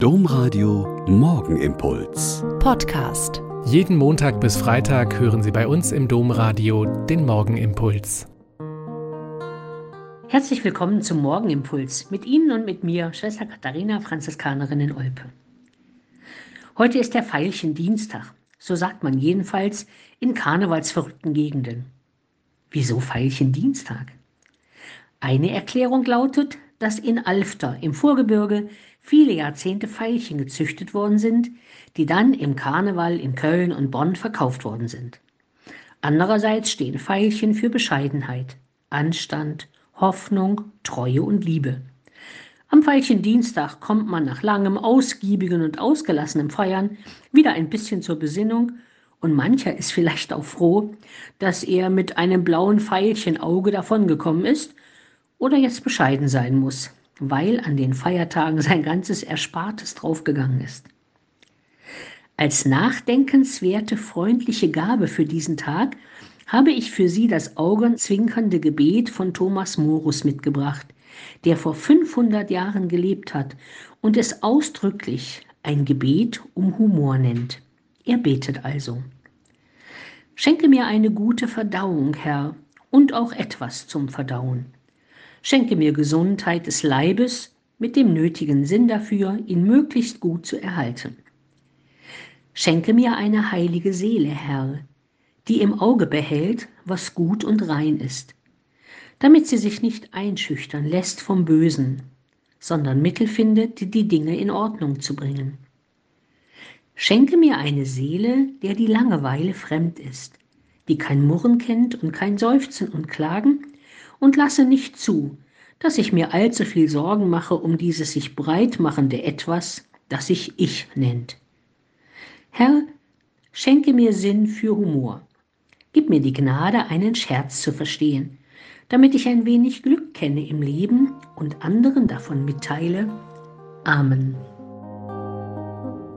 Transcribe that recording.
Domradio Morgenimpuls. Podcast. Jeden Montag bis Freitag hören Sie bei uns im Domradio den Morgenimpuls. Herzlich willkommen zum Morgenimpuls mit Ihnen und mit mir, Schwester Katharina, Franziskanerin in Olpe. Heute ist der Veilchendienstag, so sagt man jedenfalls in karnevalsverrückten Gegenden. Wieso Veilchendienstag? Eine Erklärung lautet, dass in Alfter im Vorgebirge viele Jahrzehnte Veilchen gezüchtet worden sind, die dann im Karneval in Köln und Bonn verkauft worden sind. Andererseits stehen Veilchen für Bescheidenheit, Anstand, Hoffnung, Treue und Liebe. Am Veilchendienstag kommt man nach langem, ausgiebigen und ausgelassenem Feiern wieder ein bisschen zur Besinnung und mancher ist vielleicht auch froh, dass er mit einem blauen Veilchenauge davongekommen ist oder jetzt bescheiden sein muss, weil an den Feiertagen sein ganzes Erspartes draufgegangen ist. Als nachdenkenswerte, freundliche Gabe für diesen Tag habe ich für Sie das augenzwinkernde Gebet von Thomas Morus mitgebracht, der vor 500 Jahren gelebt hat und es ausdrücklich ein Gebet um Humor nennt. Er betet also. Schenke mir eine gute Verdauung, Herr, und auch etwas zum Verdauen. Schenke mir Gesundheit des Leibes mit dem nötigen Sinn dafür, ihn möglichst gut zu erhalten. Schenke mir eine heilige Seele, Herr, die im Auge behält, was gut und rein ist, damit sie sich nicht einschüchtern lässt vom Bösen, sondern Mittel findet, die Dinge in Ordnung zu bringen. Schenke mir eine Seele, der die Langeweile fremd ist, die kein Murren kennt und kein Seufzen und Klagen, und lasse nicht zu, dass ich mir allzu viel Sorgen mache um dieses sich breit machende Etwas, das sich Ich nennt. Herr, schenke mir Sinn für Humor. Gib mir die Gnade, einen Scherz zu verstehen, damit ich ein wenig Glück kenne im Leben und anderen davon mitteile. Amen.